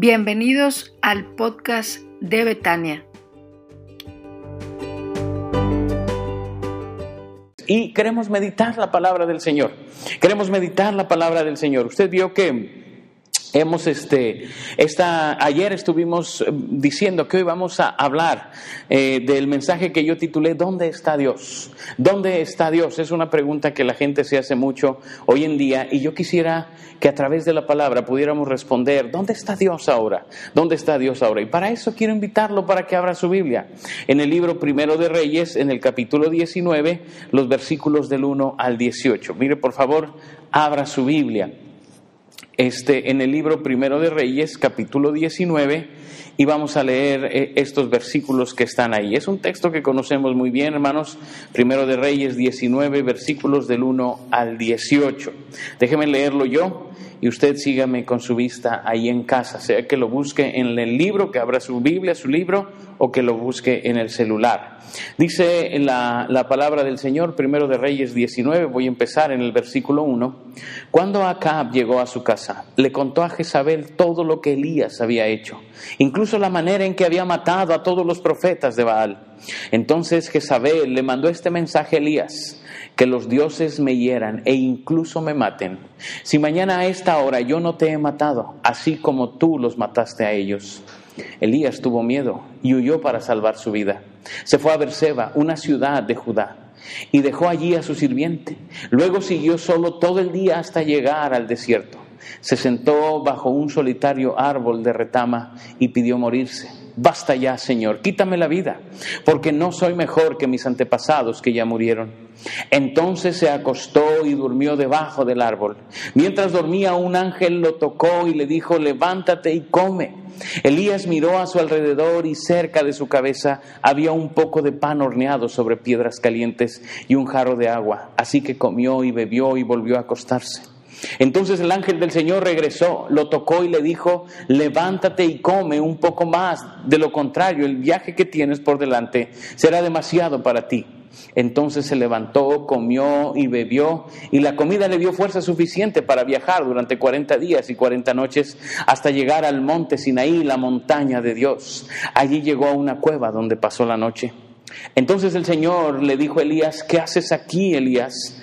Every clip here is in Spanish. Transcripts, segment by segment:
Bienvenidos al podcast de Betania. Y queremos meditar la palabra del Señor. Queremos meditar la palabra del Señor. Usted vio que Hemos este, esta, ayer estuvimos eh, diciendo que hoy vamos a hablar eh, del mensaje que yo titulé ¿Dónde está Dios? ¿Dónde está Dios? Es una pregunta que la gente se hace mucho hoy en día y yo quisiera que a través de la palabra pudiéramos responder ¿Dónde está Dios ahora? ¿Dónde está Dios ahora? Y para eso quiero invitarlo para que abra su Biblia. En el libro Primero de Reyes, en el capítulo 19, los versículos del 1 al 18. Mire, por favor, abra su Biblia este, en el libro Primero de Reyes, capítulo 19, y vamos a leer eh, estos versículos que están ahí. Es un texto que conocemos muy bien, hermanos. Primero de Reyes 19, versículos del 1 al 18. Déjeme leerlo yo y usted sígame con su vista ahí en casa, sea que lo busque en el libro, que abra su Biblia, su libro, o que lo busque en el celular. Dice la, la palabra del Señor, primero de Reyes 19, voy a empezar en el versículo 1. Cuando Acab llegó a su casa, le contó a Jezabel todo lo que Elías había hecho, incluso la manera en que había matado a todos los profetas de Baal. Entonces Jezabel le mandó este mensaje a Elías que los dioses me hieran e incluso me maten. Si mañana a esta hora yo no te he matado, así como tú los mataste a ellos. Elías tuvo miedo y huyó para salvar su vida. Se fue a Berseba, una ciudad de Judá, y dejó allí a su sirviente. Luego siguió solo todo el día hasta llegar al desierto. Se sentó bajo un solitario árbol de retama y pidió morirse. Basta ya, Señor, quítame la vida, porque no soy mejor que mis antepasados que ya murieron. Entonces se acostó y durmió debajo del árbol. Mientras dormía, un ángel lo tocó y le dijo, levántate y come. Elías miró a su alrededor y cerca de su cabeza había un poco de pan horneado sobre piedras calientes y un jarro de agua. Así que comió y bebió y volvió a acostarse. Entonces el ángel del Señor regresó, lo tocó y le dijo, levántate y come un poco más, de lo contrario el viaje que tienes por delante será demasiado para ti. Entonces se levantó, comió y bebió, y la comida le dio fuerza suficiente para viajar durante cuarenta días y cuarenta noches hasta llegar al monte Sinaí, la montaña de Dios. Allí llegó a una cueva donde pasó la noche. Entonces el Señor le dijo a Elías, ¿qué haces aquí, Elías?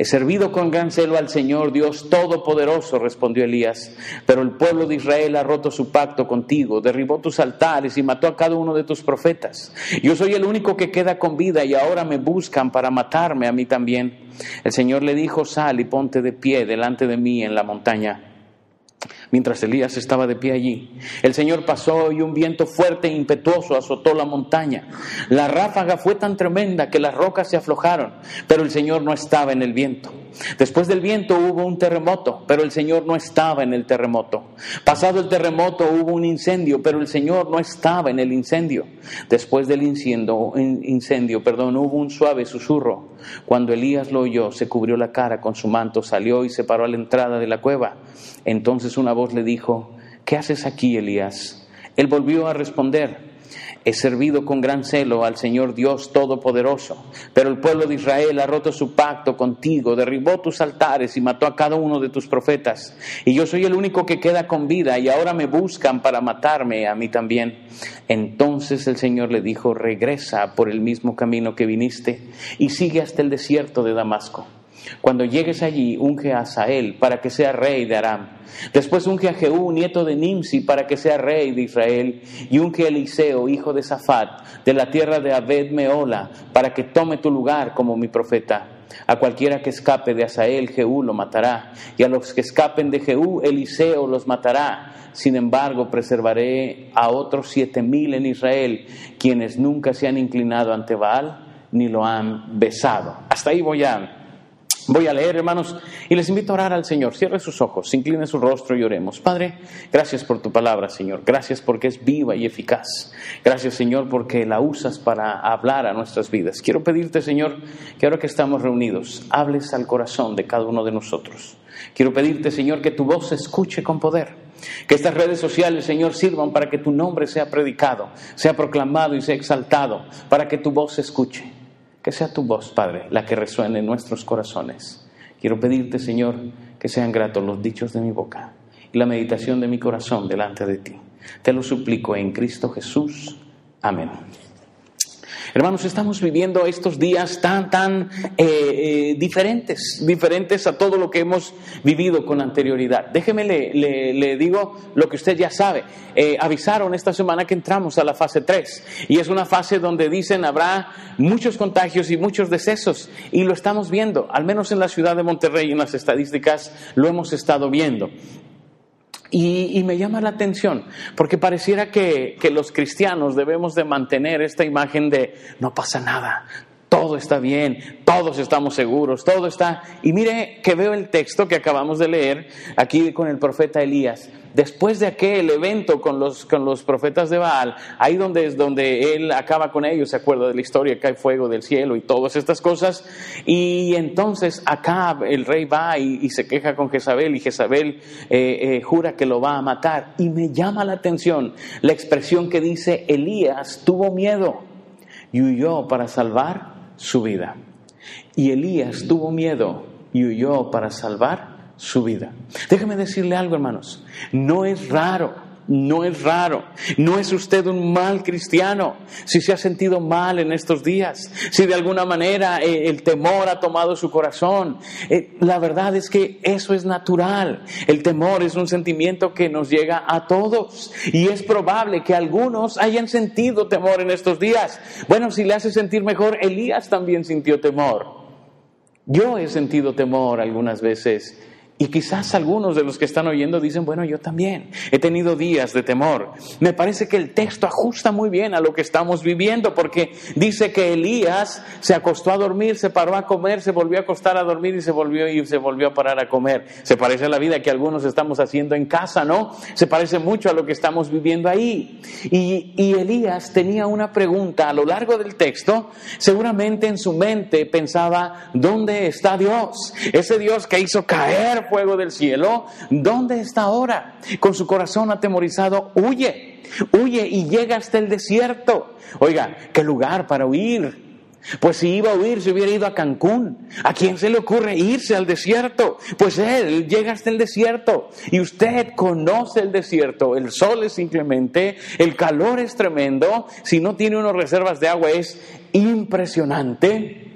He servido con gran celo al Señor Dios Todopoderoso, respondió Elías, pero el pueblo de Israel ha roto su pacto contigo, derribó tus altares y mató a cada uno de tus profetas. Yo soy el único que queda con vida y ahora me buscan para matarme a mí también. El Señor le dijo, sal y ponte de pie delante de mí en la montaña. Mientras Elías estaba de pie allí, el Señor pasó y un viento fuerte e impetuoso azotó la montaña. La ráfaga fue tan tremenda que las rocas se aflojaron, pero el Señor no estaba en el viento. Después del viento hubo un terremoto, pero el Señor no estaba en el terremoto. Pasado el terremoto hubo un incendio, pero el Señor no estaba en el incendio. Después del incendio, incendio perdón, hubo un suave susurro. Cuando Elías lo oyó, se cubrió la cara con su manto, salió y se paró a la entrada de la cueva. Entonces una voz le dijo, ¿qué haces aquí, Elías? Él volvió a responder, he servido con gran celo al Señor Dios Todopoderoso, pero el pueblo de Israel ha roto su pacto contigo, derribó tus altares y mató a cada uno de tus profetas. Y yo soy el único que queda con vida y ahora me buscan para matarme a mí también. Entonces el Señor le dijo, regresa por el mismo camino que viniste y sigue hasta el desierto de Damasco. Cuando llegues allí, unge a Asael para que sea rey de Aram. Después unge a Jehú, nieto de Nimsi, para que sea rey de Israel. Y unge a Eliseo, hijo de Safat, de la tierra de Abed Meola, para que tome tu lugar como mi profeta. A cualquiera que escape de Asael, Jehú lo matará. Y a los que escapen de Jehú, Eliseo los matará. Sin embargo, preservaré a otros siete mil en Israel, quienes nunca se han inclinado ante Baal ni lo han besado. Hasta ahí voy a Voy a leer, hermanos, y les invito a orar al Señor. Cierre sus ojos, incline su rostro y oremos. Padre, gracias por tu palabra, Señor. Gracias porque es viva y eficaz. Gracias, Señor, porque la usas para hablar a nuestras vidas. Quiero pedirte, Señor, que ahora que estamos reunidos, hables al corazón de cada uno de nosotros. Quiero pedirte, Señor, que tu voz se escuche con poder. Que estas redes sociales, Señor, sirvan para que tu nombre sea predicado, sea proclamado y sea exaltado, para que tu voz se escuche. Que sea tu voz, Padre, la que resuene en nuestros corazones. Quiero pedirte, Señor, que sean gratos los dichos de mi boca y la meditación de mi corazón delante de ti. Te lo suplico en Cristo Jesús. Amén. Hermanos, estamos viviendo estos días tan, tan eh, eh, diferentes, diferentes a todo lo que hemos vivido con anterioridad. Déjeme le, digo lo que usted ya sabe. Eh, avisaron esta semana que entramos a la fase 3 y es una fase donde dicen habrá muchos contagios y muchos decesos y lo estamos viendo, al menos en la ciudad de Monterrey en las estadísticas lo hemos estado viendo. Y, me llama la atención, porque pareciera que, que, los cristianos debemos de mantener esta imagen de no pasa nada, todo está bien, todos estamos seguros, todo está... Y mire que veo el texto que acabamos de leer aquí con el profeta Elías. Después de aquel evento con los, con los profetas de Baal, ahí donde es donde él acaba con ellos, se acuerda de la historia, cae fuego del cielo y todas estas cosas. Y entonces acá el rey va y, se queja con Jezabel y Jezabel eh, eh, jura que lo va a matar. Y me llama la atención la expresión que dice, Elías tuvo miedo y huyó para salvar su vida. Y Elías tuvo miedo y huyó para salvar su vida. Déjame decirle algo, hermanos. No es raro no es raro, no es usted un mal cristiano si se ha sentido mal en estos días, si de alguna manera eh, el temor ha tomado su corazón. Eh, la verdad es que eso es natural. El temor es un sentimiento que nos llega a todos y es probable que algunos hayan sentido temor en estos días. Bueno, si le hace sentir mejor, Elías también sintió temor. Yo he sentido temor algunas veces y quizás algunos de los que están oyendo dicen, bueno, yo también he tenido días de temor. Me parece que el texto ajusta muy bien a lo que estamos viviendo, porque dice que Elías se acostó a dormir, se paró a comer, se volvió a acostar a dormir y se volvió y se volvió a parar a comer. Se parece a la vida que algunos estamos haciendo en casa, ¿no? Se parece mucho a lo que estamos viviendo ahí. Y, y Elías tenía una pregunta a lo largo del texto, seguramente en su mente pensaba, ¿dónde está Dios? Ese Dios que hizo caer fuego del cielo, ¿dónde está ahora? Con su corazón atemorizado, huye, huye y llega hasta el desierto. Oiga, ¿qué lugar para huir? Pues si iba a huir, se hubiera ido a Cancún. ¿A quién se le ocurre irse al desierto? Pues él llega hasta el desierto. Y usted conoce el desierto. El sol es simplemente, el calor es tremendo. Si no tiene unas reservas de agua es impresionante.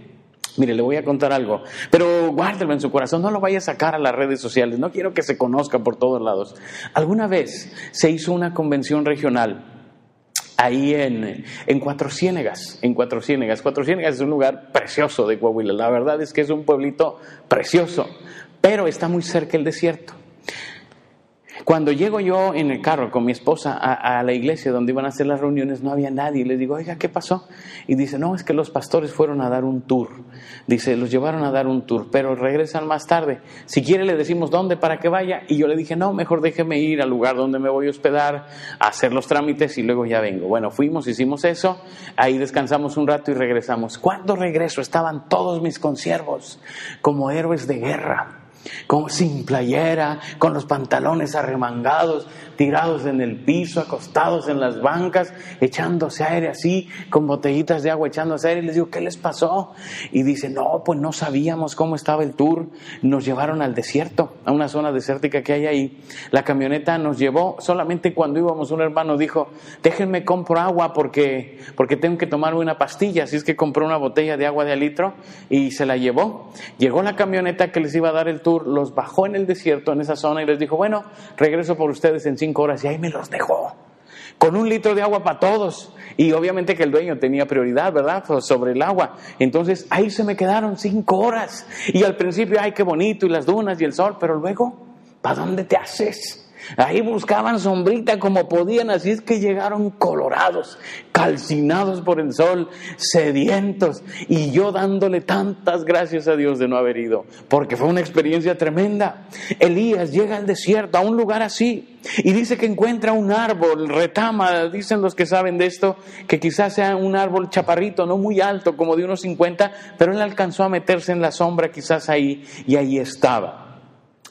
Mire, le voy a contar algo, pero guárdelo en su corazón, no lo vaya a sacar a las redes sociales, no quiero que se conozca por todos lados. Alguna vez se hizo una convención regional ahí en, en Cuatro Ciénegas, en Cuatro Ciénegas. Cuatro Ciénegas es un lugar precioso de Coahuila, la verdad es que es un pueblito precioso, pero está muy cerca el desierto. Cuando llego yo en el carro con mi esposa a, la iglesia donde iban a hacer las reuniones, no había nadie. Les digo, oiga, ¿qué pasó? Y dice, no, es que los pastores fueron a dar un tour. Dice, los llevaron a dar un tour, pero regresan más tarde. Si quiere, le decimos dónde para que vaya. Y yo le dije, no, mejor déjeme ir al lugar donde me voy a hospedar, a hacer los trámites y luego ya vengo. Bueno, fuimos, hicimos eso, ahí descansamos un rato y regresamos. Cuando regreso estaban todos mis consiervos como héroes de guerra como sin playera, con los pantalones arremangados, tirados en el piso, acostados en las bancas, echándose aire así, con botellitas de agua echándose aire. Y les digo, ¿qué les pasó? Y dice, no, pues no sabíamos cómo estaba el tour. Nos llevaron al desierto, a una zona desértica que hay ahí. La camioneta nos llevó, solamente cuando íbamos, un hermano dijo, déjenme compro agua porque, porque tengo que tomarme una pastilla. Así es que compró una botella de agua de litro y se la llevó. Llegó la camioneta que les iba a dar el tour, los bajó en el desierto, en esa zona, y les dijo, bueno, regreso por ustedes en cinco horas y ahí me los dejó. Con un litro de agua para todos. Y obviamente que el dueño tenía prioridad, ¿verdad? Sobre el agua. Entonces ahí se me quedaron cinco horas. Y al principio, ay, qué bonito, y las dunas y el sol, pero luego, ¿para dónde te haces? Ahí buscaban sombrita como podían, así es que llegaron colorados, calcinados por el sol, sedientos, y yo dándole tantas gracias a Dios de no haber ido, porque fue una experiencia tremenda. Elías llega al desierto, a un lugar así, y dice que encuentra un árbol, retama, dicen los que saben de esto, que quizás sea un árbol chaparrito, no muy alto, como de unos 50, pero él alcanzó a meterse en la sombra quizás ahí, y ahí estaba.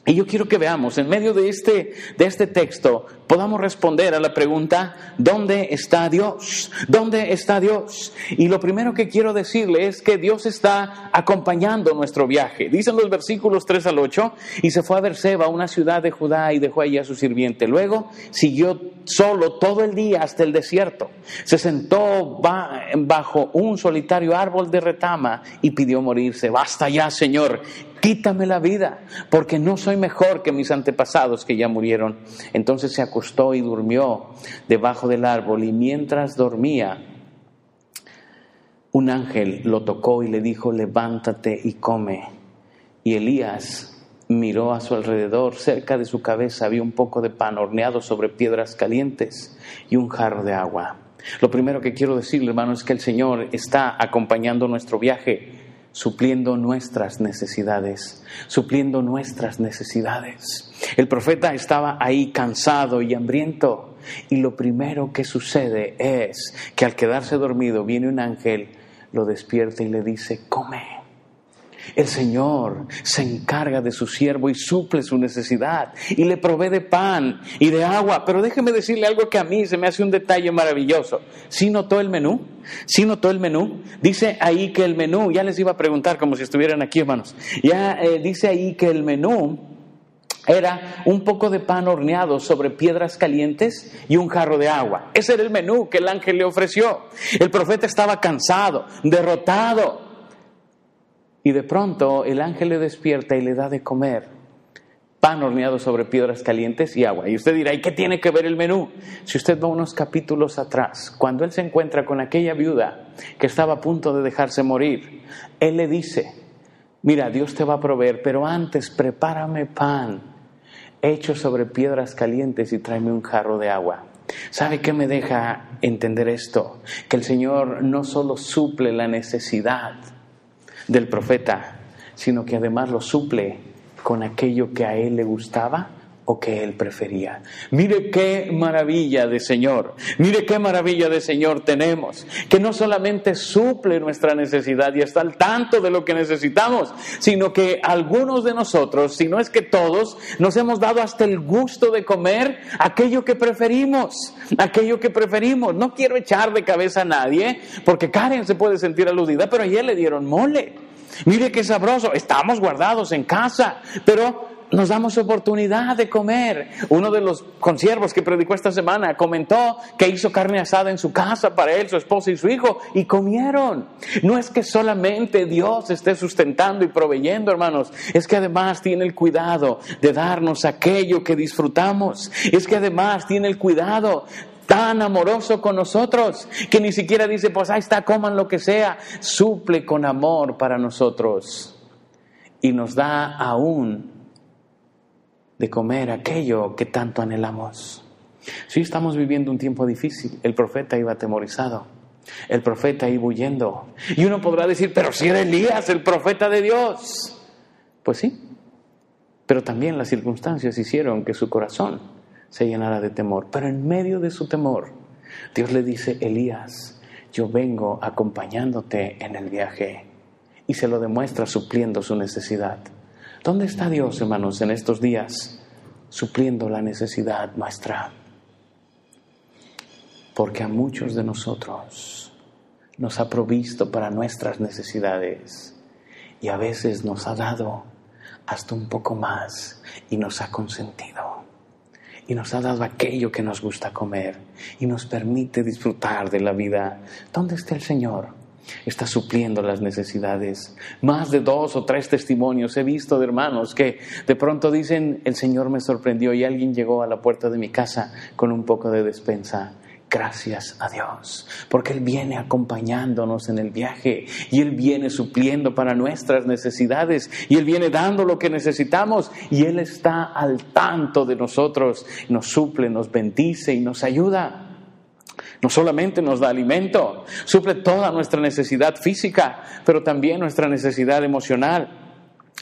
Y yo quiero que veamos, en medio de este, de este texto, podamos responder a la pregunta, ¿dónde está Dios? ¿Dónde está Dios? Y lo primero que quiero decirle es que Dios está acompañando nuestro viaje. Dicen los versículos 3 al 8, y se fue a Berseba, una ciudad de Judá, y dejó allí a su sirviente. Luego siguió solo todo el día hasta el desierto. Se sentó bajo un solitario árbol de retama y pidió morirse. Basta ya, Señor quítame la vida, porque no soy mejor que mis antepasados que ya murieron. Entonces se acostó y durmió debajo del árbol y mientras dormía, un ángel lo tocó y le dijo, levántate y come. Y Elías miró a su alrededor, cerca de su cabeza había un poco de pan horneado sobre piedras calientes y un jarro de agua. Lo primero que quiero decirle, hermano, es que el Señor está acompañando nuestro viaje supliendo nuestras necesidades, supliendo nuestras necesidades. El profeta estaba ahí cansado y hambriento y lo primero que sucede es que al quedarse dormido viene un ángel, lo despierta y le dice, come. El Señor se encarga de su siervo y suple su necesidad y le provee de pan y de agua. Pero déjeme decirle algo que a mí se me hace un detalle maravilloso. ¿Sí notó el menú? ¿Sí notó el menú? Dice ahí que el menú, ya les iba a preguntar como si estuvieran aquí hermanos, ya eh, dice ahí que el menú era un poco de pan horneado sobre piedras calientes y un jarro de agua. Ese era el menú que el ángel le ofreció. El profeta estaba cansado, derrotado, y de pronto el ángel le despierta y le da de comer pan horneado sobre piedras calientes y agua. Y usted dirá, ¿y qué tiene que ver el menú? Si usted va unos capítulos atrás, cuando él se encuentra con aquella viuda que estaba a punto de dejarse morir, él le dice, mira, Dios te va a proveer, pero antes prepárame pan hecho sobre piedras calientes y tráeme un jarro de agua. ¿Sabe qué me deja entender esto? Que el Señor no solo suple la necesidad, del profeta, sino que además lo suple con aquello que a él le gustaba o que él prefería. Mire qué maravilla de Señor, mire qué maravilla de Señor tenemos, que no solamente suple nuestra necesidad y está al tanto de lo que necesitamos, sino que algunos de nosotros, si no es que todos, nos hemos dado hasta el gusto de comer aquello que preferimos, aquello que preferimos. No quiero echar de cabeza a nadie, porque Karen se puede sentir aludida, pero ayer le dieron mole. Mire qué sabroso, estamos guardados en casa, pero nos damos oportunidad de comer. Uno de los consiervos que predicó esta semana comentó que hizo carne asada en su casa para él, su esposa y su hijo y comieron. No es que solamente Dios esté sustentando y proveyendo, hermanos, es que además tiene el cuidado de darnos aquello que disfrutamos. Es que además tiene el cuidado tan amoroso con nosotros que ni siquiera dice, pues ahí está, coman lo que sea, suple con amor para nosotros y nos da aún de comer aquello que tanto anhelamos. Sí, estamos viviendo un tiempo difícil. El profeta iba atemorizado. El profeta iba huyendo. Y uno podrá decir, pero si era Elías, el profeta de Dios. Pues sí, pero también las circunstancias hicieron que su corazón se llenara de temor. Pero en medio de su temor, Dios le dice, Elías, yo vengo acompañándote en el viaje. Y se lo demuestra supliendo su necesidad. ¿Dónde está Dios, hermanos, en estos días supliendo la necesidad nuestra? Porque a muchos de nosotros nos ha provisto para nuestras necesidades y a veces nos ha dado hasta un poco más y nos ha consentido y nos ha dado aquello que nos gusta comer y nos permite disfrutar de la vida. ¿Dónde está el Señor? Está supliendo las necesidades. Más de dos o tres testimonios he visto de hermanos que de pronto dicen, el Señor me sorprendió y alguien llegó a la puerta de mi casa con un poco de despensa. Gracias a Dios, porque Él viene acompañándonos en el viaje y Él viene supliendo para nuestras necesidades y Él viene dando lo que necesitamos y Él está al tanto de nosotros, nos suple, nos bendice y nos ayuda. No solamente nos da alimento, suple toda nuestra necesidad física, pero también nuestra necesidad emocional.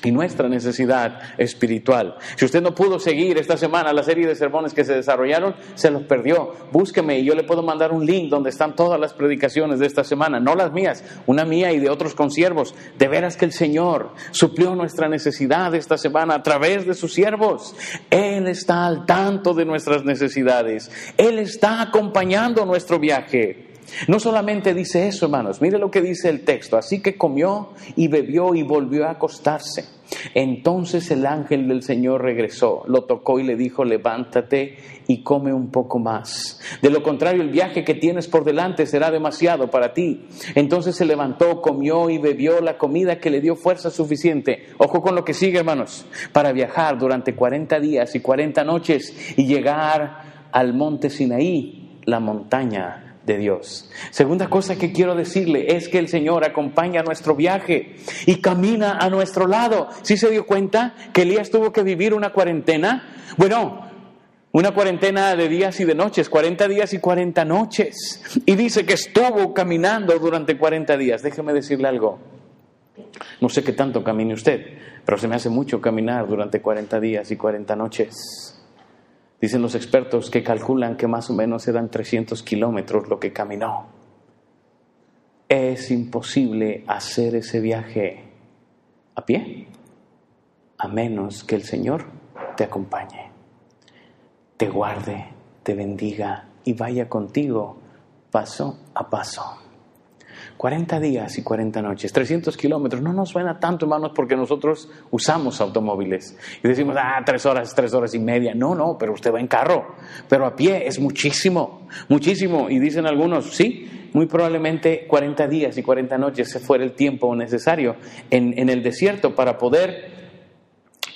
Y nuestra necesidad espiritual. Si usted no pudo seguir esta semana la serie de sermones que se desarrollaron, se los perdió. Búsqueme y yo le puedo mandar un link donde están todas las predicaciones de esta semana, no las mías, una mía y de otros consiervos. De veras que el Señor suplió nuestra necesidad esta semana a través de sus siervos. Él está al tanto de nuestras necesidades. Él está acompañando nuestro viaje. No solamente dice eso, hermanos, mire lo que dice el texto. Así que comió y bebió y volvió a acostarse. Entonces el ángel del Señor regresó, lo tocó y le dijo, levántate y come un poco más. De lo contrario, el viaje que tienes por delante será demasiado para ti. Entonces se levantó, comió y bebió la comida que le dio fuerza suficiente. Ojo con lo que sigue, hermanos, para viajar durante 40 días y 40 noches y llegar al monte Sinaí, la montaña de Dios. Segunda cosa que quiero decirle es que el Señor acompaña nuestro viaje y camina a nuestro lado. ¿Sí se dio cuenta que Elías tuvo que vivir una cuarentena? Bueno, una cuarentena de días y de noches, 40 días y 40 noches. Y dice que estuvo caminando durante 40 días. Déjeme decirle algo. No sé qué tanto camine usted, pero se me hace mucho caminar durante 40 días y 40 noches. Dicen los expertos que calculan que más o menos eran 300 kilómetros lo que caminó. Es imposible hacer ese viaje a pie, a menos que el Señor te acompañe, te guarde, te bendiga y vaya contigo paso a paso. 40 días y 40 noches, 300 kilómetros, no nos suena tanto, hermanos, porque nosotros usamos automóviles y decimos, ah, tres horas, tres horas y media. No, no, pero usted va en carro, pero a pie es muchísimo, muchísimo. Y dicen algunos, sí, muy probablemente 40 días y 40 noches se fuera el tiempo necesario en, en el desierto para poder,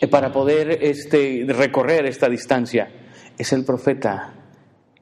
para poder este, recorrer esta distancia. Es el profeta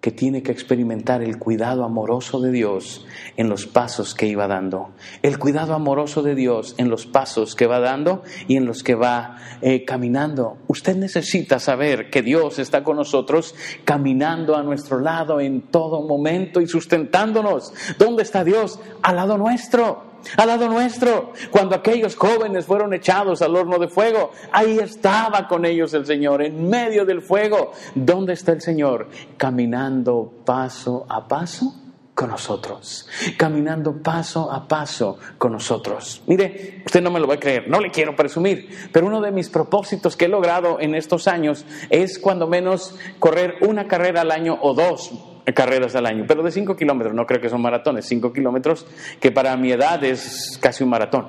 que tiene que experimentar el cuidado amoroso de Dios en los pasos que iba dando. El cuidado amoroso de Dios en los pasos que va dando y en los que va eh, caminando. Usted necesita saber que Dios está con nosotros caminando a nuestro lado en todo momento y sustentándonos. ¿Dónde está Dios? Al lado nuestro al lado nuestro. Cuando aquellos jóvenes fueron echados al horno de fuego, ahí estaba con ellos el Señor, en medio del fuego. ¿Dónde está el Señor? Caminando paso a paso con nosotros, caminando paso a paso con nosotros. Mire, usted no me lo va a creer, no le quiero presumir, pero uno de mis propósitos que he logrado en estos años es cuando menos correr una carrera al año o dos carreras al año, pero de 5 kilómetros, no creo que son maratones, 5 kilómetros, que para mi edad es casi un maratón.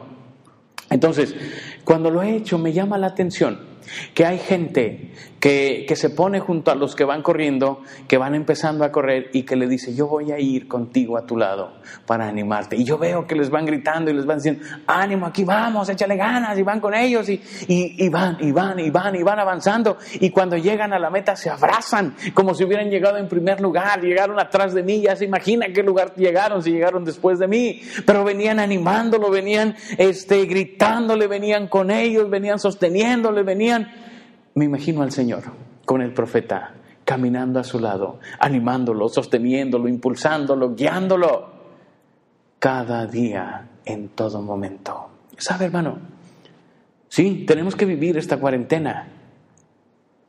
Entonces, cuando lo he hecho, me llama la atención que hay gente que, se pone junto a los que van corriendo, que van empezando a correr y que le dice, yo voy a ir contigo a tu lado para animarte. Y yo veo que les van gritando y les van diciendo, ánimo, aquí vamos, échale ganas, y van con ellos y, y, van, y van, y van, y van avanzando. Y cuando llegan a la meta se abrazan como si hubieran llegado en primer lugar, llegaron atrás de mí, ya se imagina qué lugar llegaron si llegaron después de mí, pero venían animándolo, venían este, gritándole, venían con ellos, venían sosteniéndole, venían me imagino al Señor con el profeta caminando a su lado, animándolo, sosteniéndolo, impulsándolo, guiándolo, cada día, en todo momento. ¿Sabe, hermano? Sí, tenemos que vivir esta cuarentena,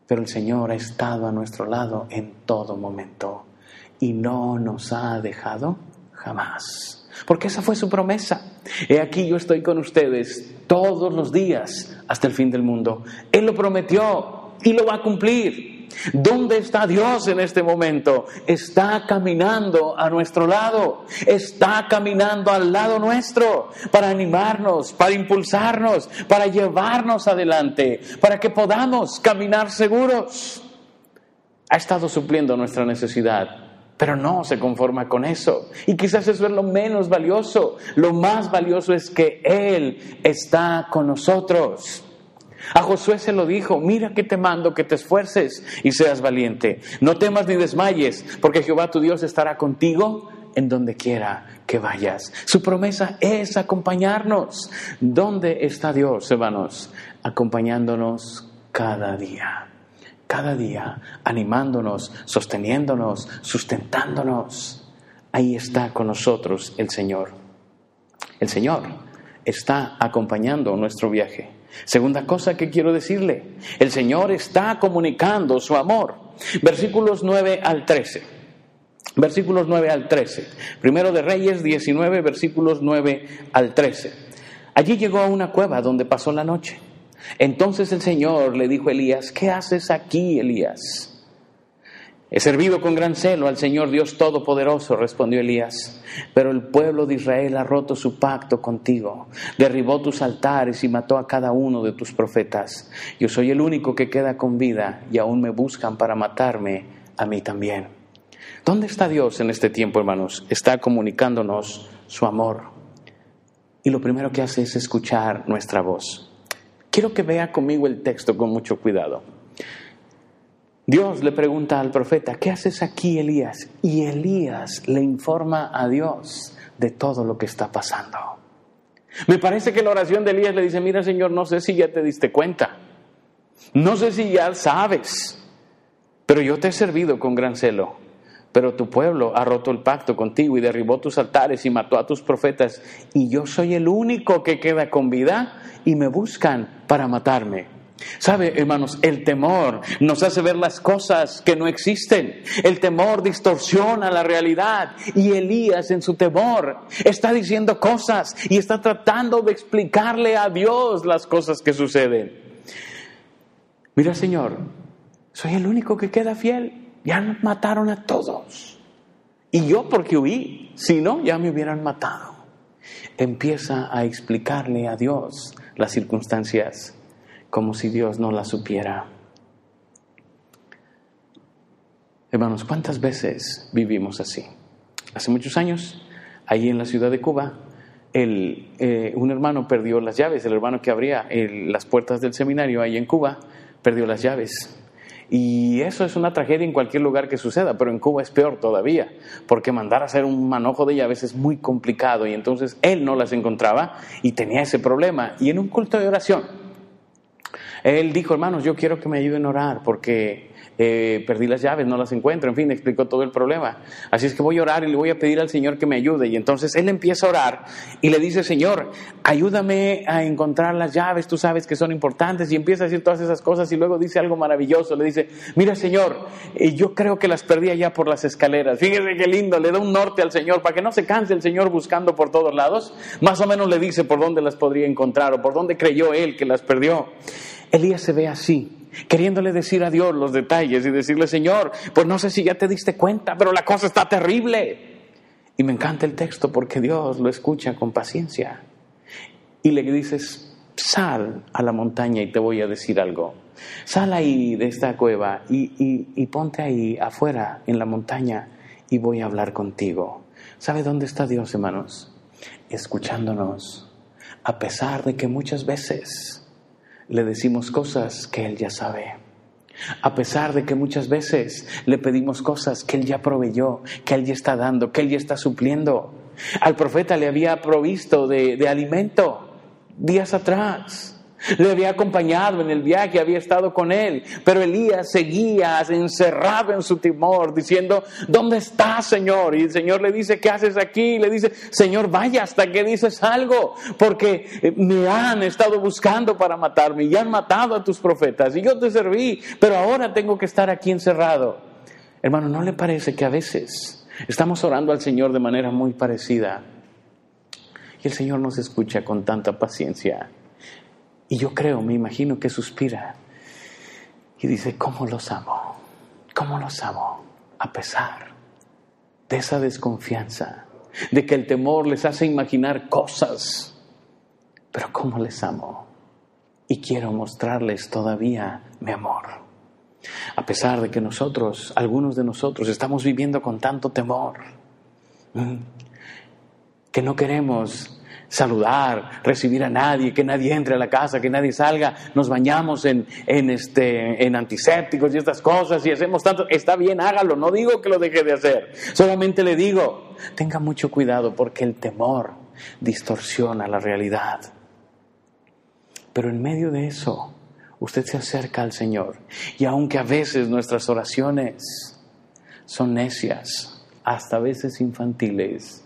pero el Señor ha estado a nuestro lado en todo momento y no nos ha dejado jamás. Porque esa fue su promesa. He aquí yo estoy con ustedes todos los días hasta el fin del mundo. Él lo prometió y lo va a cumplir. ¿Dónde está Dios en este momento? Está caminando a nuestro lado, está caminando al lado nuestro para animarnos, para impulsarnos, para llevarnos adelante, para que podamos caminar seguros. Ha estado supliendo nuestra necesidad pero no se conforma con eso. Y quizás eso es lo menos valioso. Lo más valioso es que Él está con nosotros. A Josué se lo dijo, mira que te mando que te esfuerces y seas valiente. No temas ni desmayes, porque Jehová tu Dios estará contigo en donde quiera que vayas. Su promesa es acompañarnos. ¿Dónde está Dios, hermanos? Acompañándonos cada día cada día, animándonos, sosteniéndonos, sustentándonos. Ahí está con nosotros el Señor. El Señor está acompañando nuestro viaje. Segunda cosa que quiero decirle, el Señor está comunicando su amor. Versículos 9 al 13. Versículos 9 al 13. Primero de Reyes 19, versículos 9 al 13. Allí llegó a una cueva donde pasó la noche. Entonces el Señor le dijo a Elías, ¿qué haces aquí, Elías? He servido con gran celo al Señor Dios Todopoderoso, respondió Elías, pero el pueblo de Israel ha roto su pacto contigo, derribó tus altares y mató a cada uno de tus profetas. Yo soy el único que queda con vida y aún me buscan para matarme a mí también. ¿Dónde está Dios en este tiempo, hermanos? Está comunicándonos su amor. Y lo primero que hace es escuchar nuestra voz. Quiero que vea conmigo el texto con mucho cuidado. Dios le pregunta al profeta, ¿qué haces aquí, Elías? Y Elías le informa a Dios de todo lo que está pasando. Me parece que la oración de Elías le dice, mira Señor, no sé si ya te diste cuenta, no sé si ya sabes, pero yo te he servido con gran celo, pero tu pueblo ha roto el pacto contigo y derribó tus altares y mató a tus profetas, y yo soy el único que queda con vida y me buscan para matarme. ¿Sabe, hermanos? El temor nos hace ver las cosas que no existen. El temor distorsiona la realidad. Y Elías en su temor está diciendo cosas y está tratando de explicarle a Dios las cosas que suceden. Mira, Señor, soy el único que queda fiel. Ya mataron a todos. Y yo porque huí. Si no, ya me hubieran matado. Empieza a explicarle a Dios las circunstancias como si Dios no la supiera. Hermanos, ¿cuántas veces vivimos así? Hace muchos años, ahí en la ciudad de Cuba, eh, un hermano perdió las llaves, el hermano que abría las puertas del seminario ahí en Cuba, perdió las llaves. Y eso es una tragedia en cualquier lugar que suceda, pero en Cuba es peor todavía, porque mandar a hacer un manojo de llaves es muy complicado y entonces él no las encontraba y tenía ese problema. Y en un culto de oración, él dijo, hermanos, yo quiero que me ayuden a orar porque eh, perdí las llaves, no las encuentro, en fin, explicó todo el problema. Así es que voy a orar y le voy a pedir al Señor que me ayude. Y entonces él empieza a orar y le dice, Señor, ayúdame a encontrar las llaves, tú sabes que son importantes. Y empieza a decir todas esas cosas y luego dice algo maravilloso. Le dice, mira Señor, eh, yo creo que las perdí allá por las escaleras. Fíjese qué lindo, le da un norte al Señor para que no se canse el Señor buscando por todos lados. Más o menos le dice por dónde las podría encontrar o por dónde creyó él que las perdió. Elías se ve así, queriéndole decir a Dios los detalles y decirle, Señor, pues no sé si ya te diste cuenta, pero la cosa está terrible. Y me encanta el texto porque Dios lo escucha con paciencia. Y le dices, sal a la montaña y te voy a decir algo. Sal ahí de esta cueva y, y ponte ahí afuera en la montaña y voy a hablar contigo. ¿Sabe dónde está Dios, hermanos? Escuchándonos, a pesar de que muchas veces le decimos cosas que Él ya sabe. A pesar de que muchas veces le pedimos cosas que Él ya proveyó, que Él ya está dando, que Él ya está supliendo. Al profeta le había provisto de, de alimento días atrás. Le había acompañado en el viaje, había estado con él, pero Elías seguía encerrado en su temor, diciendo, ¿dónde estás, Señor? Y el Señor le dice, ¿qué haces aquí? Le dice, Señor, vaya hasta que dices algo, porque eh, me han estado buscando para matarme y han matado a tus profetas y yo te serví, pero ahora tengo que estar aquí encerrado. Hermano, ¿no le parece que a veces estamos orando al Señor de manera muy parecida? Y el Señor nos escucha con tanta paciencia. Y yo creo, me imagino que suspira y dice, ¿cómo los amo? ¿Cómo los amo? A pesar de esa desconfianza, de que el temor les hace imaginar cosas, pero ¿cómo les amo? Y quiero mostrarles todavía mi amor. A pesar de que nosotros, algunos de nosotros, estamos viviendo con tanto temor, que no queremos saludar, recibir a nadie, que nadie entre a la casa, que nadie salga, nos bañamos en, en, este, en antisépticos y estas cosas y hacemos tanto, está bien, hágalo, no digo que lo deje de hacer, solamente le digo, tenga mucho cuidado porque el temor distorsiona la realidad. Pero en medio de eso, usted se acerca al Señor y aunque a veces nuestras oraciones son necias, hasta a veces infantiles,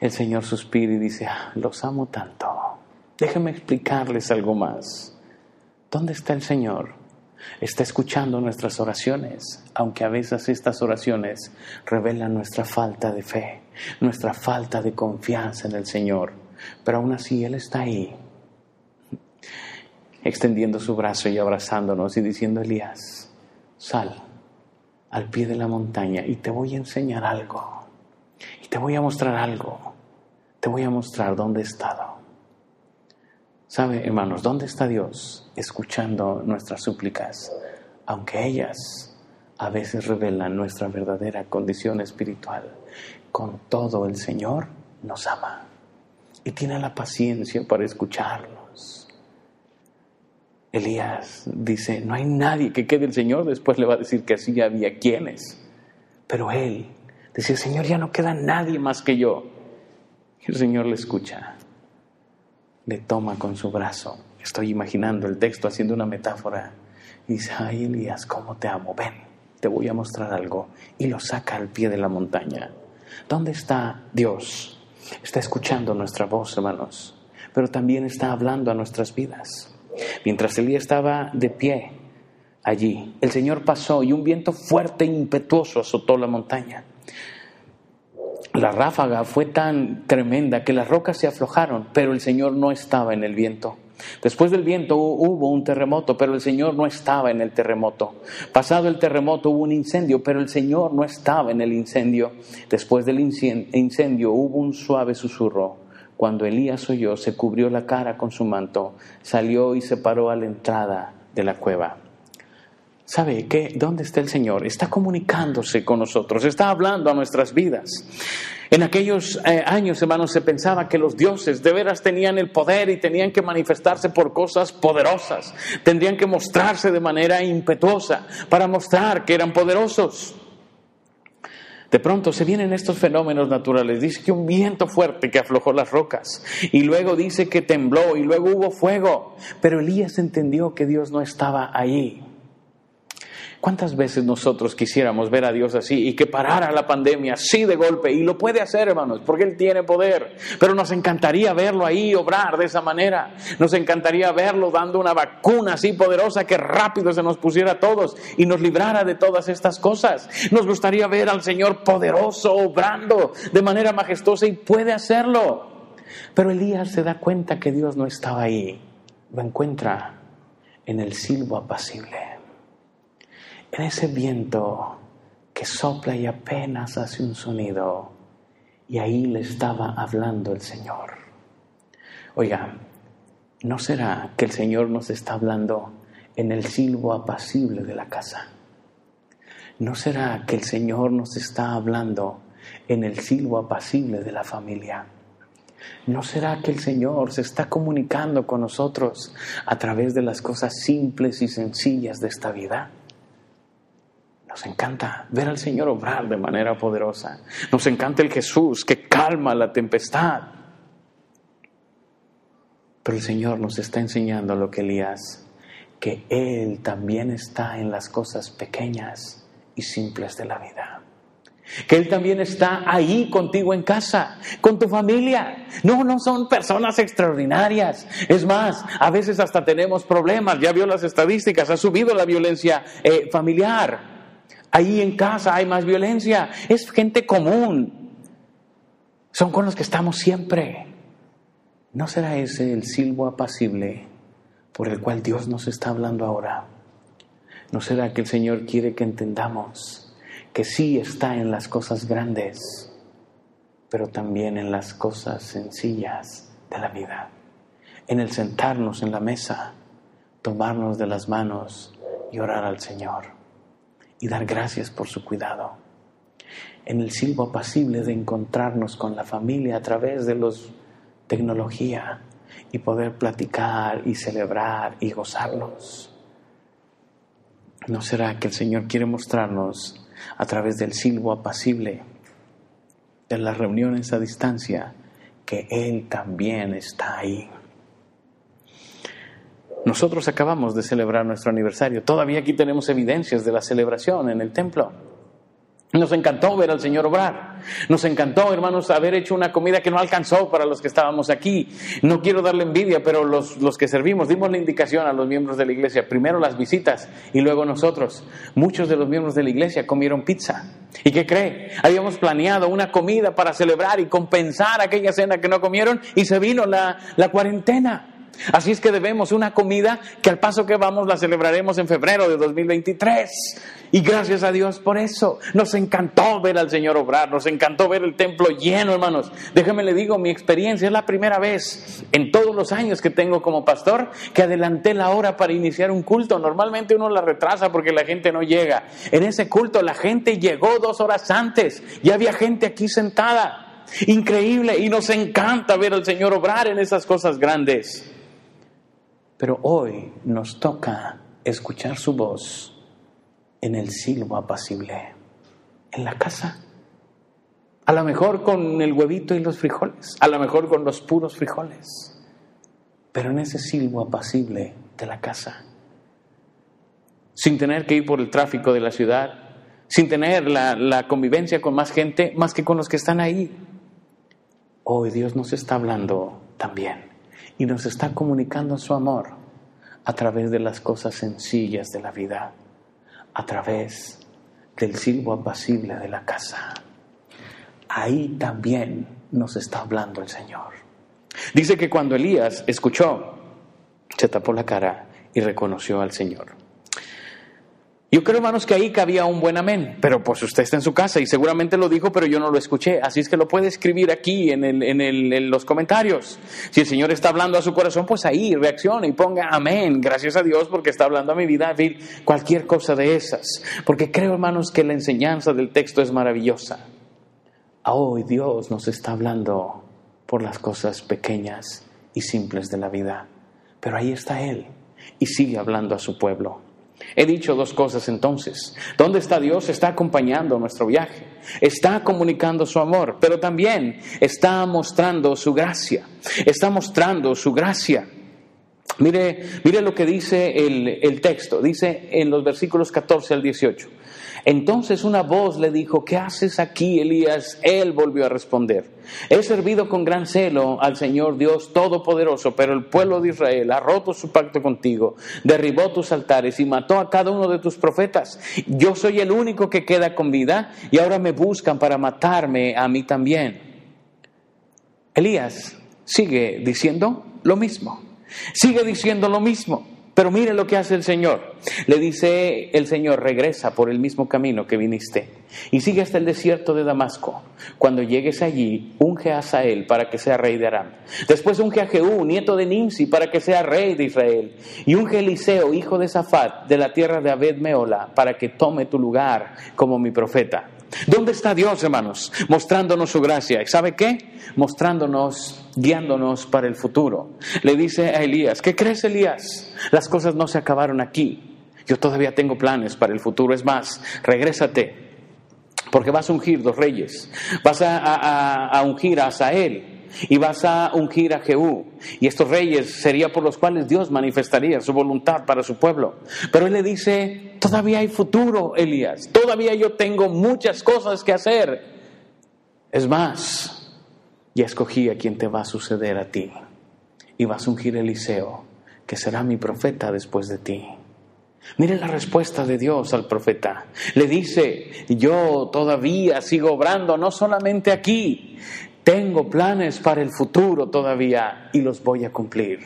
el Señor suspira y dice, ah, los amo tanto, Déjenme explicarles algo más. ¿Dónde está el Señor? Está escuchando nuestras oraciones, aunque a veces estas oraciones revelan nuestra falta de fe, nuestra falta de confianza en el Señor. Pero aún así Él está ahí, extendiendo su brazo y abrazándonos y diciendo, Elías, sal al pie de la montaña y te voy a enseñar algo. Te voy a mostrar algo. Te voy a mostrar dónde he estado. ¿Sabe, hermanos, dónde está Dios escuchando nuestras súplicas? Aunque ellas a veces revelan nuestra verdadera condición espiritual, con todo el Señor nos ama y tiene la paciencia para escucharlos. Elías dice, no hay nadie que quede el Señor, después le va a decir que así había quienes. Pero él dice, Señor, ya no queda nadie más que yo. Y el Señor le escucha, le toma con su brazo. Estoy imaginando el texto haciendo una metáfora. Y dice, ay Elías, ¿cómo te amo? Ven, te voy a mostrar algo. Y lo saca al pie de la montaña. ¿Dónde está Dios? Está escuchando nuestra voz, hermanos, pero también está hablando a nuestras vidas. Mientras Elías estaba de pie allí, el Señor pasó y un viento fuerte e impetuoso azotó la montaña. La ráfaga fue tan tremenda que las rocas se aflojaron, pero el Señor no estaba en el viento. Después del viento hubo un terremoto, pero el Señor no estaba en el terremoto. Pasado el terremoto hubo un incendio, pero el Señor no estaba en el incendio. Después del incendio hubo un suave susurro. Cuando Elías oyó, se cubrió la cara con su manto, salió y se paró a la entrada de la cueva. ¿Sabe qué? ¿Dónde está el Señor? Está comunicándose con nosotros, está hablando a nuestras vidas. En aquellos eh, años, hermanos, se pensaba que los dioses de veras tenían el poder y tenían que manifestarse por cosas poderosas, tendrían que mostrarse de manera impetuosa para mostrar que eran poderosos. De pronto se vienen estos fenómenos naturales. Dice que un viento fuerte que aflojó las rocas. Y luego dice que tembló y luego hubo fuego. Pero Elías entendió que Dios no estaba ahí. ¿Cuántas veces nosotros quisiéramos ver a Dios así y que parara la pandemia así de golpe? Y lo puede hacer, hermanos, porque Él tiene poder. Pero nos encantaría verlo ahí obrar de esa manera. Nos encantaría verlo dando una vacuna así poderosa que rápido se nos pusiera a todos y nos librara de todas estas cosas. Nos gustaría ver al Señor poderoso obrando de manera majestuosa y puede hacerlo. Pero Elías se da cuenta que Dios no estaba ahí. Lo encuentra en el silbo apacible en ese viento que sopla y apenas hace un sonido, y ahí le estaba hablando el Señor. Oiga, ¿no será que el Señor nos está hablando en el silbo apacible de la casa? ¿No será que el Señor nos está hablando en el silbo apacible de la familia? ¿No será que el Señor se está comunicando con nosotros a través de las cosas simples y sencillas de esta vida? Nos encanta ver al Señor obrar de manera poderosa. Nos encanta el Jesús que calma la tempestad. Pero el Señor nos está enseñando lo que Elías, que Él también está en las cosas pequeñas y simples de la vida. Que Él también está ahí contigo en casa, con tu familia. No, no son personas extraordinarias. Es más, a veces hasta tenemos problemas. Ya vio las estadísticas, ha subido la violencia eh, familiar. Ahí en casa hay más violencia. Es gente común. Son con los que estamos siempre. ¿No será ese el silbo apacible por el cual Dios nos está hablando ahora? ¿No será que el Señor quiere que entendamos que sí está en las cosas grandes, pero también en las cosas sencillas de la vida? En el sentarnos en la mesa, tomarnos de las manos y orar al Señor y dar gracias por su cuidado. En el silbo apacible de encontrarnos con la familia a través de los tecnología y poder platicar y celebrar y gozarnos. ¿No será que el Señor quiere mostrarnos a través del silbo apacible de las reuniones a distancia que Él también está ahí? Nosotros acabamos de celebrar nuestro aniversario. Todavía aquí tenemos evidencias de la celebración en el templo. Nos encantó ver al Señor obrar. Nos encantó, hermanos, haber hecho una comida que no alcanzó para los que estábamos aquí. No quiero darle envidia, pero los, los, que servimos dimos la indicación a los miembros de la iglesia, primero las visitas y luego nosotros. Muchos de los miembros de la iglesia comieron pizza. ¿Y qué cree? Habíamos planeado una comida para celebrar y compensar aquella cena que no comieron y se vino la, la cuarentena. Así es que debemos una comida que al paso que vamos la celebraremos en febrero de 2023. Y gracias a Dios por eso. Nos encantó ver al Señor obrar, nos encantó ver el templo lleno, hermanos. Déjeme le digo, mi experiencia es la primera vez en todos los años que tengo como pastor que adelanté la hora para iniciar un culto. Normalmente uno la retrasa porque la gente no llega. En ese culto la gente llegó dos horas antes. Ya había gente aquí sentada. Increíble. Y nos encanta ver al Señor obrar en esas cosas grandes. Pero hoy nos toca escuchar su voz en el silbo apacible, en la casa. A lo mejor con el huevito y los frijoles, a lo mejor con los puros frijoles, pero en ese silbo apacible de la casa. Sin tener que ir por el tráfico de la ciudad, sin tener la, la convivencia con más gente, más que con los que están ahí. Hoy Dios nos está hablando también y nos está comunicando su amor a través de las cosas sencillas de la vida, a través del silbo apacible de la casa. Ahí también nos está hablando el Señor. Dice que cuando Elías escuchó, se tapó la cara y reconoció al Señor. Yo creo, hermanos, que ahí cabía un buen amén, pero pues usted está en su casa y seguramente lo dijo, pero yo no lo escuché, así es que lo puede escribir aquí en, el, en, el, en los comentarios. Si el Señor está hablando a su corazón, pues ahí reaccione y ponga amén, gracias a Dios porque está hablando a mi vida, cualquier cosa de esas, porque creo, hermanos, que la enseñanza del texto es maravillosa. Hoy Dios nos está hablando por las cosas pequeñas y simples de la vida, pero ahí está Él y sigue hablando a su pueblo. He dicho dos cosas entonces. ¿Dónde está Dios? Está acompañando nuestro viaje, está comunicando su amor, pero también está mostrando su gracia, está mostrando su gracia. Mire, mire lo que dice el, el texto, dice en los versículos 14 al 18. Entonces una voz le dijo, ¿qué haces aquí, Elías? Él volvió a responder, he servido con gran celo al Señor Dios Todopoderoso, pero el pueblo de Israel ha roto su pacto contigo, derribó tus altares y mató a cada uno de tus profetas. Yo soy el único que queda con vida y ahora me buscan para matarme a mí también. Elías sigue diciendo lo mismo, sigue diciendo lo mismo. Pero mire lo que hace el Señor. Le dice el Señor, regresa por el mismo camino que viniste y sigue hasta el desierto de Damasco. Cuando llegues allí, unge a Asael para que sea rey de Aram. Después unge a Jehú, nieto de Nimsi, para que sea rey de Israel. Y unge a Eliseo, hijo de Safat, de la tierra de Abed Meola, para que tome tu lugar como mi profeta. ¿Dónde está Dios, hermanos? Mostrándonos su gracia. ¿Y sabe qué? Mostrándonos, guiándonos para el futuro. Le dice a Elías, ¿qué crees, Elías? Las cosas no se acabaron aquí. Yo todavía tengo planes para el futuro. Es más, regrésate. Porque vas a ungir dos reyes. Vas a, ungir a Asael y vas a ungir a Jehú. Y estos reyes serían por los cuales Dios manifestaría su voluntad para su pueblo. Pero él le dice, todavía hay futuro, Elías. Todavía yo tengo muchas cosas que hacer. Es más, ya escogí a quien te va a suceder a ti. Y vas a ungir Eliseo, que será mi profeta después de ti. Miren la respuesta de Dios al profeta. Le dice, yo todavía sigo obrando, no solamente aquí, tengo planes para el futuro todavía y los voy a cumplir.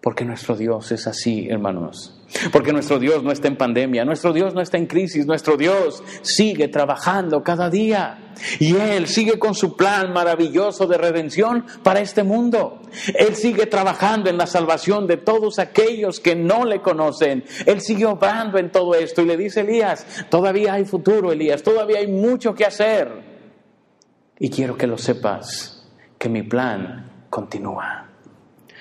Porque nuestro Dios es así, hermanos. Porque nuestro Dios no está en pandemia, nuestro Dios no está en crisis, nuestro Dios sigue trabajando cada día. Y Él sigue con su plan maravilloso de redención para este mundo. Él sigue trabajando en la salvación de todos aquellos que no le conocen. Él sigue obrando en todo esto y le dice Elías, todavía hay futuro, Elías, todavía hay mucho que hacer. Y quiero que lo sepas, que mi plan continúa.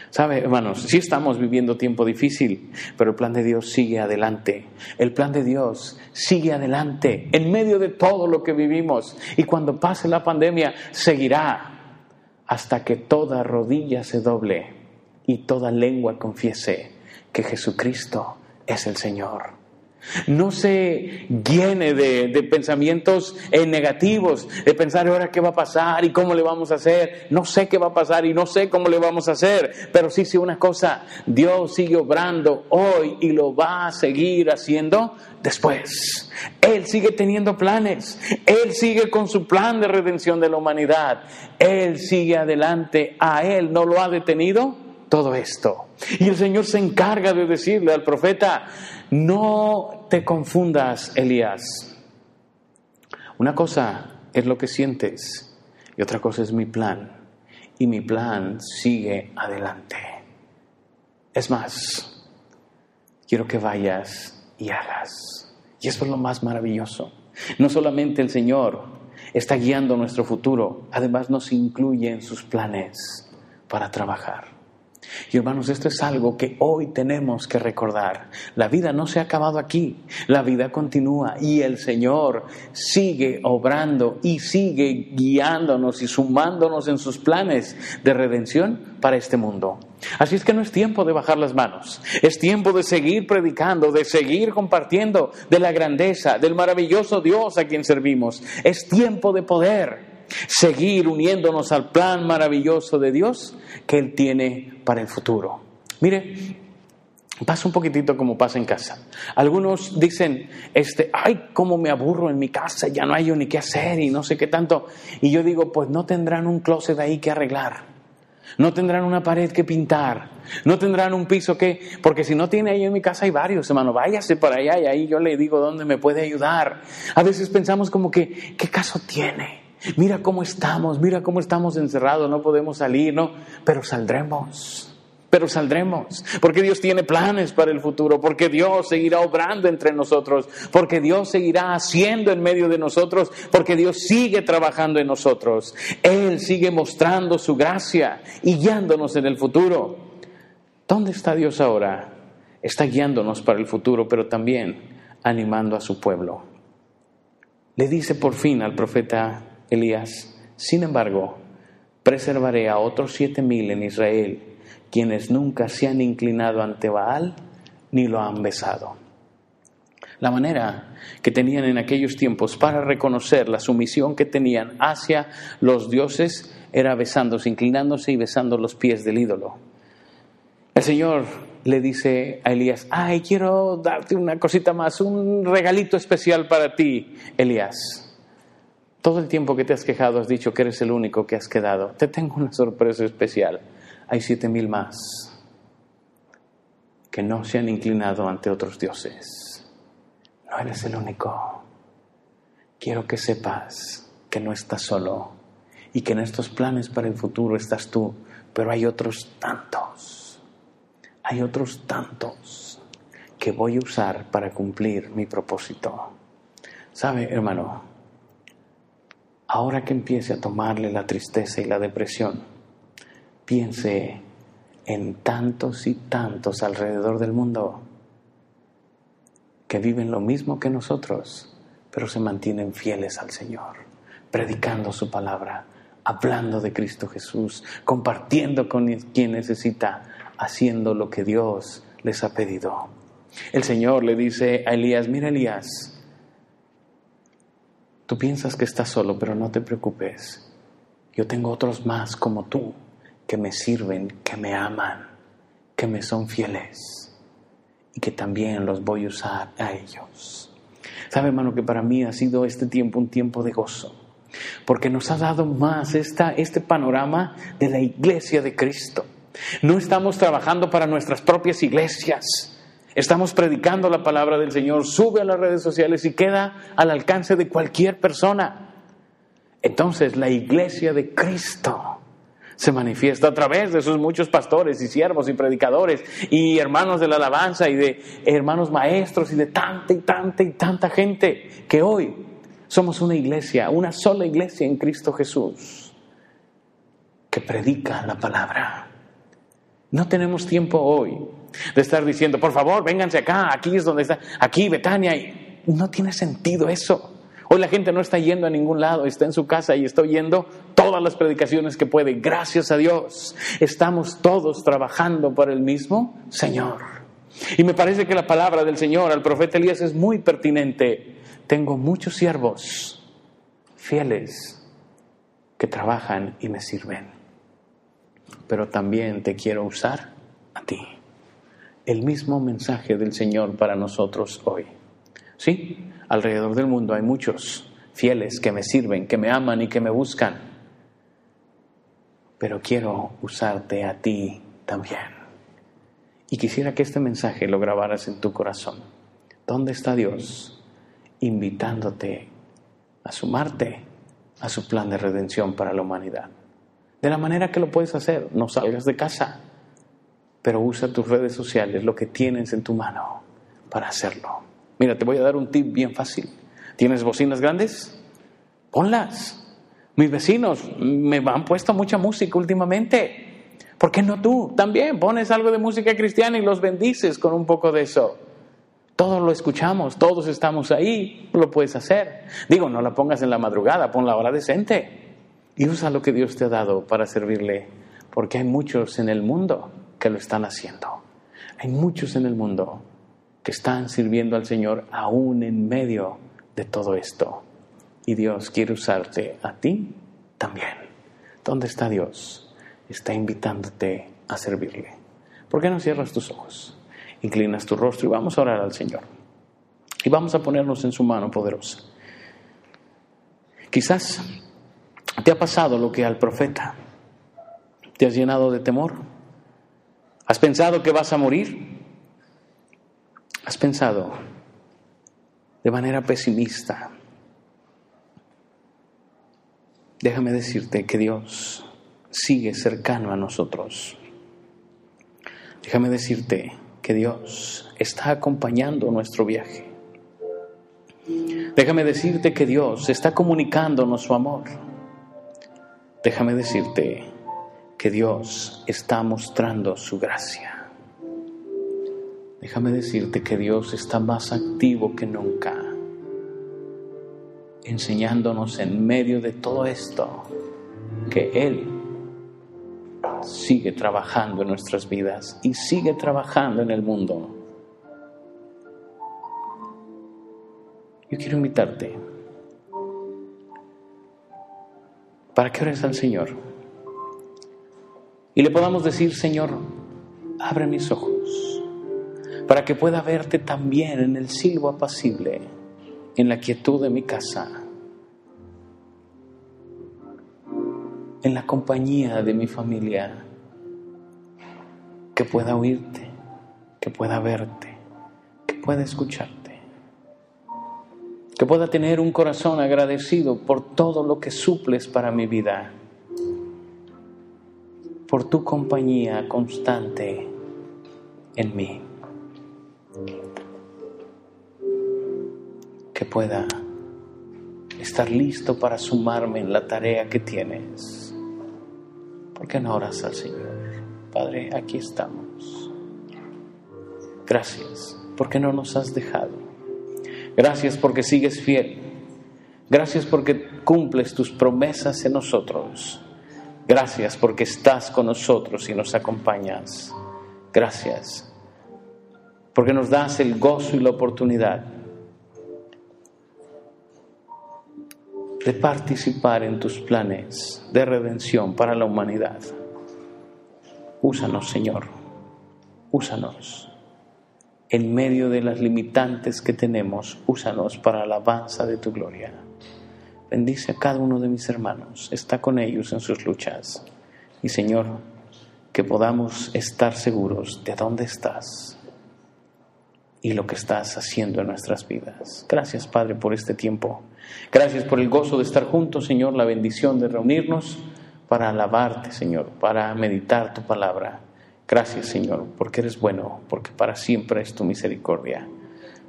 ¿Sabe, hermanos? Sí estamos viviendo tiempo difícil, pero el plan de Dios sigue adelante. El plan de Dios sigue adelante en medio de todo lo que vivimos. Y cuando pase la pandemia, seguirá hasta que toda rodilla se doble y toda lengua confiese que Jesucristo es el Señor. No se llene de, pensamientos eh, negativos, de pensar ahora qué va a pasar y cómo le vamos a hacer. No sé qué va a pasar y no sé cómo le vamos a hacer, pero sí sé una cosa, Dios sigue obrando hoy y lo va a seguir haciendo después. Él sigue teniendo planes, Él sigue con su plan de redención de la humanidad, Él sigue adelante, a Él no lo ha detenido todo esto. Y el Señor se encarga de decirle al profeta, no te confundas, Elías. Una cosa es lo que sientes y otra cosa es mi plan. Y mi plan sigue adelante. Es más, quiero que vayas y hagas. Y eso es lo más maravilloso. No solamente el Señor está guiando nuestro futuro, además nos incluye en sus planes para trabajar. Y hermanos, esto es algo que hoy tenemos que recordar. La vida no se ha acabado aquí, la vida continúa y el Señor sigue obrando y sigue guiándonos y sumándonos en sus planes de redención para este mundo. Así es que no es tiempo de bajar las manos, es tiempo de seguir predicando, de seguir compartiendo de la grandeza, del maravilloso Dios a quien servimos. Es tiempo de poder seguir uniéndonos al plan maravilloso de Dios que Él tiene para el futuro. Mire, pasa un poquitito como pasa en casa. Algunos dicen, este, ay, cómo me aburro en mi casa, ya no hay ni qué hacer y no sé qué tanto. Y yo digo, pues no tendrán un closet ahí que arreglar. No tendrán una pared que pintar, no tendrán un piso que, porque si no tiene ahí en mi casa hay varios, hermano, váyase para allá y ahí yo le digo dónde me puede ayudar. A veces pensamos como que, ¿qué caso tiene? Mira cómo estamos, mira cómo estamos encerrados, no podemos salir, ¿no? Pero saldremos. Pero saldremos, porque Dios tiene planes para el futuro, porque Dios seguirá obrando entre nosotros, porque Dios seguirá haciendo en medio de nosotros, porque Dios sigue trabajando en nosotros. Él sigue mostrando su gracia y guiándonos en el futuro. ¿Dónde está Dios ahora? Está guiándonos para el futuro, pero también animando a su pueblo. Le dice por fin al profeta Elías, sin embargo, preservaré a otros siete mil en Israel, quienes nunca se han inclinado ante Baal ni lo han besado. La manera que tenían en aquellos tiempos para reconocer la sumisión que tenían hacia los dioses era besándose, inclinándose y besando los pies del ídolo. El Señor le dice a Elías, ay, quiero darte una cosita más, un regalito especial para ti, Elías. Todo el tiempo que te has quejado has dicho que eres el único que has quedado. Te tengo una sorpresa especial. Hay siete mil más que no se han inclinado ante otros dioses. No eres el único. Quiero que sepas que no estás solo y que en estos planes para el futuro estás tú, pero hay otros tantos. Hay otros tantos que voy a usar para cumplir mi propósito. ¿Sabe, hermano? Ahora que empiece a tomarle la tristeza y la depresión, piense en tantos y tantos alrededor del mundo que viven lo mismo que nosotros, pero se mantienen fieles al Señor, predicando su palabra, hablando de Cristo Jesús, compartiendo con quien necesita, haciendo lo que Dios les ha pedido. El Señor le dice a Elías, mira Elías, Tú piensas que estás solo, pero no te preocupes. Yo tengo otros más como tú que me sirven, que me aman, que me son fieles y que también los voy a usar a ellos. Sabe, hermano, que para mí ha sido este tiempo un tiempo de gozo, porque nos ha dado más esta, este panorama de la iglesia de Cristo. No estamos trabajando para nuestras propias iglesias. Estamos predicando la palabra del Señor, sube a las redes sociales y queda al alcance de cualquier persona. Entonces la iglesia de Cristo se manifiesta a través de sus muchos pastores y siervos y predicadores y hermanos de la alabanza y de hermanos maestros y de tanta y tanta y tanta gente que hoy somos una iglesia, una sola iglesia en Cristo Jesús que predica la palabra. No tenemos tiempo hoy de estar diciendo, por favor, vénganse acá, aquí es donde está, aquí, Betania. No tiene sentido eso. Hoy la gente no está yendo a ningún lado, está en su casa y está oyendo todas las predicaciones que puede. Gracias a Dios, estamos todos trabajando por el mismo Señor. Y me parece que la palabra del Señor al profeta Elías es muy pertinente. Tengo muchos siervos fieles que trabajan y me sirven. Pero también te quiero usar a ti. El mismo mensaje del Señor para nosotros hoy. Sí, alrededor del mundo hay muchos fieles que me sirven, que me aman y que me buscan. Pero quiero usarte a ti también. Y quisiera que este mensaje lo grabaras en tu corazón. ¿Dónde está Dios invitándote a sumarte a su plan de redención para la humanidad? De la manera que lo puedes hacer, no salgas de casa, pero usa tus redes sociales, lo que tienes en tu mano, para hacerlo. Mira, te voy a dar un tip bien fácil. ¿Tienes bocinas grandes? Ponlas. Mis vecinos me han puesto mucha música últimamente. ¿Por qué no tú? También pones algo de música cristiana y los bendices con un poco de eso. Todos lo escuchamos, todos estamos ahí, lo puedes hacer. Digo, no la pongas en la madrugada, pon la hora decente. Y usa lo que Dios te ha dado para servirle, porque hay muchos en el mundo que lo están haciendo. Hay muchos en el mundo que están sirviendo al Señor aún en medio de todo esto. Y Dios quiere usarte a ti también. ¿Dónde está Dios? está invitándote a servirle. ¿Por qué no cierras tus ojos? Inclinas tu rostro y vamos a orar al Señor. Y vamos a ponernos en su mano poderosa. Quizás te ha pasado lo que al profeta. Te has llenado de temor. Has pensado que vas a morir. Has pensado de manera pesimista. Déjame decirte que Dios sigue cercano a nosotros. Déjame decirte que Dios está acompañando nuestro viaje. Déjame decirte que Dios está comunicándonos su amor. Déjame decirte que Dios está mostrando su gracia. Déjame decirte que Dios está más activo que nunca, enseñándonos en medio de todo esto que Él sigue trabajando en nuestras vidas y sigue trabajando en el mundo. Yo quiero invitarte para que ores al Señor y le podamos decir, Señor, abre mis ojos para que pueda verte también en el silbo apacible, en la quietud de mi casa en la compañía de mi familia, que pueda oírte, que pueda verte, que pueda escucharte, que pueda tener un corazón agradecido por todo lo que suples para mi vida, por tu compañía constante en mí, que pueda estar listo para sumarme en la tarea que tienes ¿Por qué no oras al Señor? Padre, aquí estamos. Gracias porque no nos has dejado. Gracias porque sigues fiel. Gracias porque cumples tus promesas en nosotros. Gracias porque estás con nosotros y nos acompañas. Gracias porque nos das el gozo y la oportunidad de participar en tus planes de redención para la humanidad. Úsanos, Señor, úsanos. En medio de las limitantes que tenemos, úsanos para la alabanza de tu gloria. Bendice a cada uno de mis hermanos, está con ellos en sus luchas. Y Señor, que podamos estar seguros de dónde estás y lo que estás haciendo en nuestras vidas. Gracias, Padre, por este tiempo. Gracias por el gozo de estar juntos, Señor, la bendición de reunirnos para alabarte, Señor, para meditar tu palabra. Gracias, Señor, porque eres bueno, porque para siempre es tu misericordia.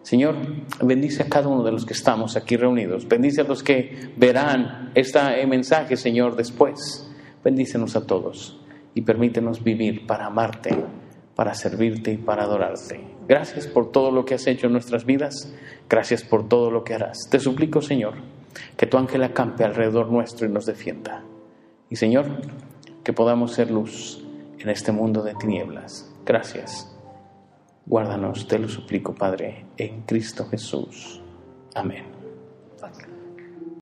Señor, bendice a cada uno de los que estamos aquí reunidos. Bendice a los que verán este mensaje, Señor, después. Bendícenos a todos y permítenos vivir para amarte, para servirte y para adorarte. Gracias por todo lo que has hecho en nuestras vidas. Gracias por todo lo que harás. Te suplico, Señor, que tu ángel acampe alrededor nuestro y nos defienda. Y, Señor, que podamos ser luz en este mundo de tinieblas. Gracias. Guárdanos, te lo suplico, Padre, en Cristo Jesús. Amén.